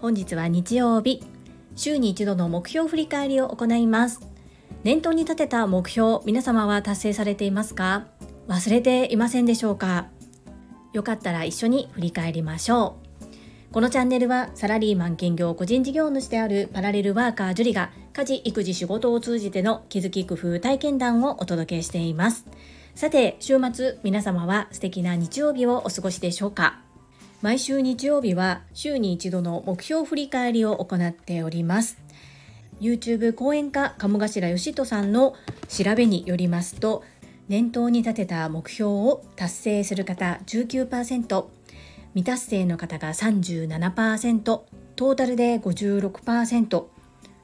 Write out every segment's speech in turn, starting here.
本日は日曜日。週に一度の目標振り返りを行います。念頭に立てた目標皆様は達成されていますか？忘れていませんでしょうか？よかったら一緒に振り返りましょう。このチャンネルはサラリーマン兼業個人事業主であるパラレルワーカージュリが家事育児仕事を通じての気づき工夫体験談をお届けしています。さて週末皆様は素敵な日曜日をお過ごしでしょうか？毎週日曜日は週に一度の目標振り返りを行っております。YouTube 講演家鴨頭義人さんの調べによりますと念頭に立てた目標を達成する方19%未達成の方が37%トータルで56%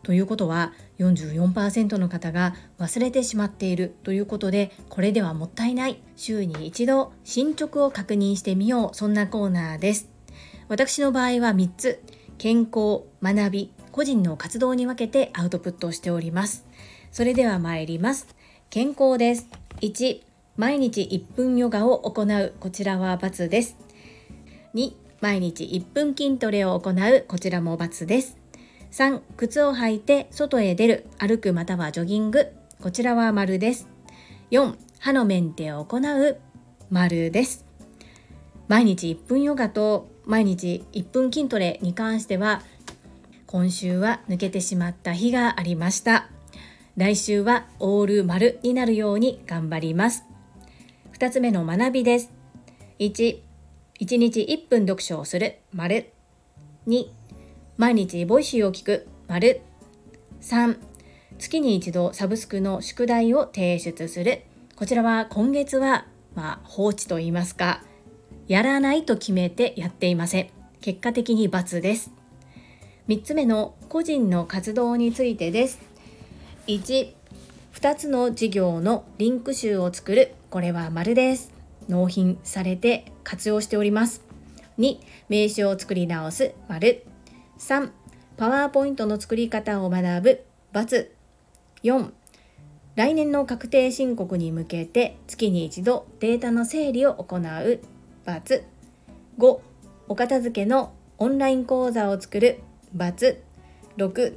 ということは44%の方が忘れてしまっているということでこれではもったいない。週に一度進捗を確認してみよう。そんなコーナーです。私の場合は3つ。健康学び個人の活動に分けてアウトプットをしております。それでは参ります。健康です。1毎日1分ヨガを行う。こちらは×です。2毎日1分筋トレを行う。こちらも×です。3靴を履いて外へ出る。歩くまたはジョギング。こちらは丸です。4歯のメンテを行う。丸です。毎日1分ヨガと毎日1分筋トレに関しては今週は抜けてしまった日がありました。来週はオール丸になるように頑張ります。2つ目の学びです。1 1日1分読書をする。丸。2毎日 Voicy を聞く。丸。3月に一度サブスクの宿題を提出する。こちらは今月はまあ放置と言いますかやらないと決めてやっていません。結果的に×です。3つ目の個人の活動についてです。1 2つの事業のリンク集を作る。これは丸です。納品されて活用しております。2名刺を作り直す。丸。3パワーポイントの作り方を学ぶ×。4来年の確定申告に向けて月に一度データの整理を行う×。5お片付けのオンライン講座を作る×。6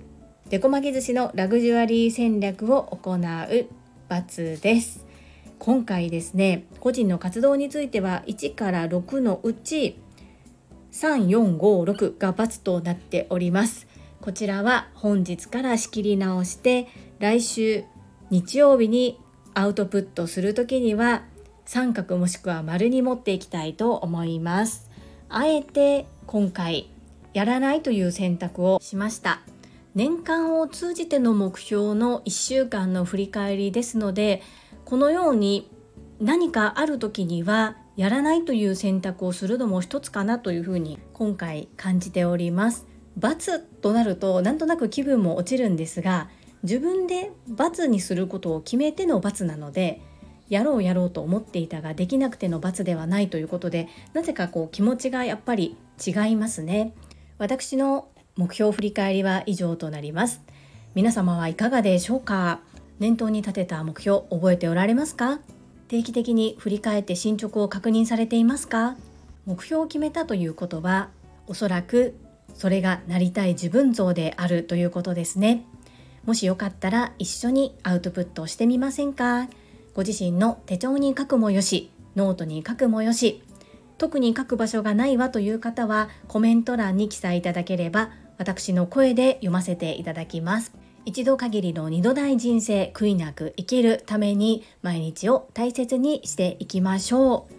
デコ巻き寿司のラグジュアリー戦略を行う×です。今回ですね個人の活動については1から6のうち3456が×となっております。こちらは本日から仕切り直して来週日曜日にアウトプットする時には三角もしくは丸に持っていきたいと思います。あえて今回やらないという選択をしました。年間を通じての目標の1週間の振り返りですのでこのように何かある時にはやらないという選択をするのも一つかなというふうに今回感じております。罰となるとなんとなく気分も落ちるんですが自分で罰にすることを決めての罰なのでやろうやろうと思っていたができなくての罰ではないということでなぜかこう気持ちがやっぱり違いますね。私の目標振り返りは以上となります。皆様はいかがでしょうか？念頭に立てた目標覚えておられますか？定期的に振り返って進捗を確認されていますか？目標を決めたということはおそらくそれがなりたい自分像であるということですね。もしよかったら一緒にアウトプットしてみませんか？ご自身の手帳に書くもよしノートに書くもよし特に書く場所がないわという方はコメント欄に記載いただければ私の声で読ませていただきます。一度限りの二度大人生悔いなく生きるために毎日を大切にしていきましょう。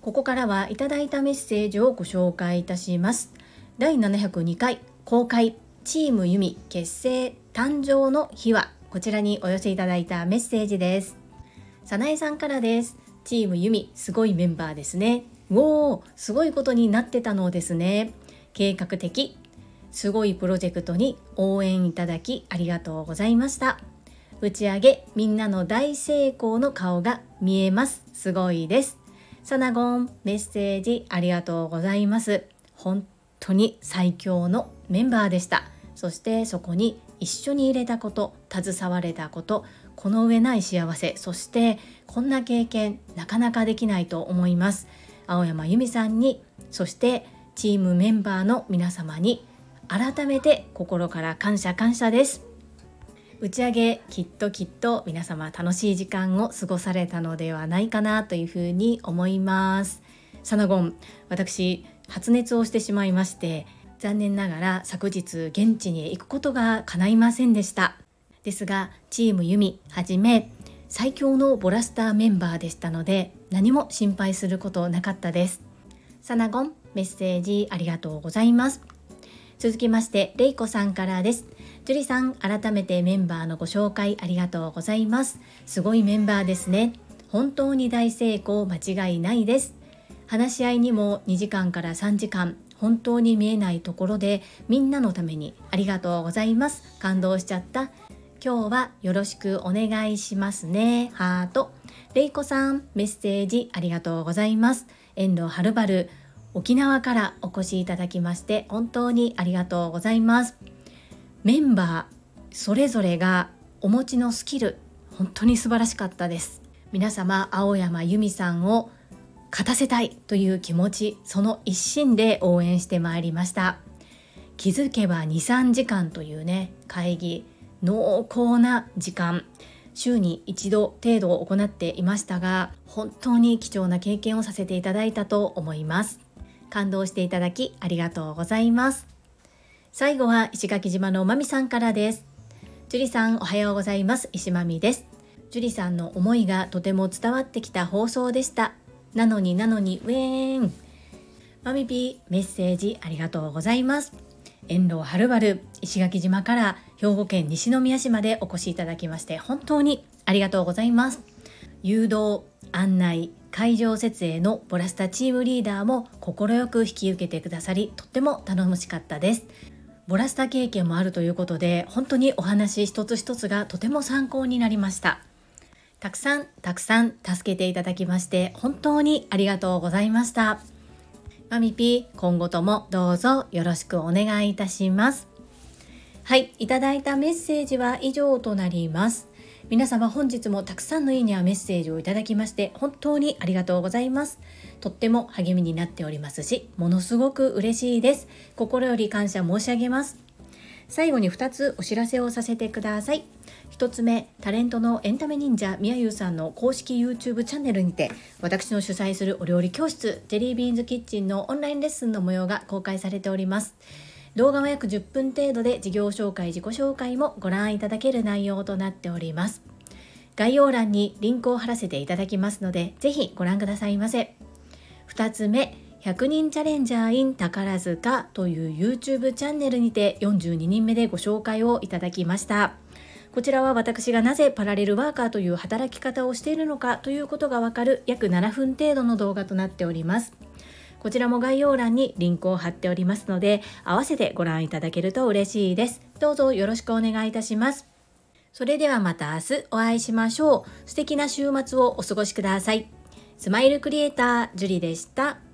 ここからはいただいたメッセージをご紹介いたします。第702回公開チームユミ結成誕生の日はこちらにお寄せいただいたメッセージです。さなえさんからです。チームユミすごいメンバーですね。おおすごいことになってたのですね。計画的すごいプロジェクトに応援いただきありがとうございました。打ち上げみんなの大成功の顔が見えます。すごいです。サナゴンメッセージありがとうございます。本当に最強のメンバーでした。そしてそこに一緒に入れたこと携われたことこの上ない幸せ。そしてこんな経験なかなかできないと思います。青山由美さんにそしてチームメンバーの皆様に改めて心から感謝感謝です。打ち上げきっときっと皆様楽しい時間を過ごされたのではないかなというふうに思います。サナゴン私発熱をしてしまいまして残念ながら昨日現地に行くことが叶いませんでした。ですがチームユミはじめ最強のボラスターメンバーでしたので何も心配することなかったです。サナゴンメッセージありがとうございます。続きましてレイコさんからです。ジュリさん改めてメンバーのご紹介ありがとうございます。すごいメンバーですね。本当に大成功間違いないです。話し合いにも2時間から3時間本当に見えないところでみんなのためにありがとうございます。感動しちゃった。今日はよろしくお願いしますね。ハート。レイコさんメッセージありがとうございます。遠路はるばる。沖縄からお越しいただきまして本当にありがとうございます。メンバーそれぞれがお持ちのスキル本当に素晴らしかったです。皆様青山由美さんを勝たせたいという気持ちその一心で応援してまいりました。気づけば23時間というね会議濃厚な時間。週に一度程度行っていましたが本当に貴重な経験をさせていただいたと思います。感動していただきありがとうございます。最後は石垣島のまみさんからです。樹里さんおはようございます。石まみです。樹里さんの思いがとても伝わってきた放送でした。なのになのにウェーン。マミピーメッセージありがとうございます。遠路はるばる石垣島から兵庫県西宮市までお越しいただきまして本当にありがとうございます。誘導案内会場設営のボラスタチームリーダーも快く引き受けてくださりとっても頼もしかったです。ボラスタ経験もあるということで本当にお話一つ一つがとても参考になりました。たくさんたくさん助けていただきまして本当にありがとうございました。マミピー今後ともどうぞよろしくお願いいたします。はいいただいたメッセージは以上となります。皆様本日もたくさんのいいねやメッセージをいただきまして本当にありがとうございます。とっても励みになっておりますしものすごく嬉しいです。心より感謝申し上げます。最後に2つお知らせをさせてください。1つ目タレントのエンタメ忍者みやゆうさんの公式 YouTube チャンネルにて私の主催するお料理教室ジェリービーンズキッチンのオンラインレッスンの模様が公開されております。動画は約10分程度で事業紹介自己紹介もご覧いただける内容となっております。概要欄にリンクを貼らせていただきますのでぜひご覧くださいませ。2つ目100人チャレンジャー in 宝塚という YouTube チャンネルにて42人目でご紹介をいただきました。こちらは私がなぜパラレルワーカーという働き方をしているのかということがわかる約7分程度の動画となっております。こちらも概要欄にリンクを貼っておりますので、合わせてご覧いただけると嬉しいです。どうぞよろしくお願いいたします。それではまた明日お会いしましょう。素敵な週末をお過ごしください。スマイルクリエイター、ジュリでした。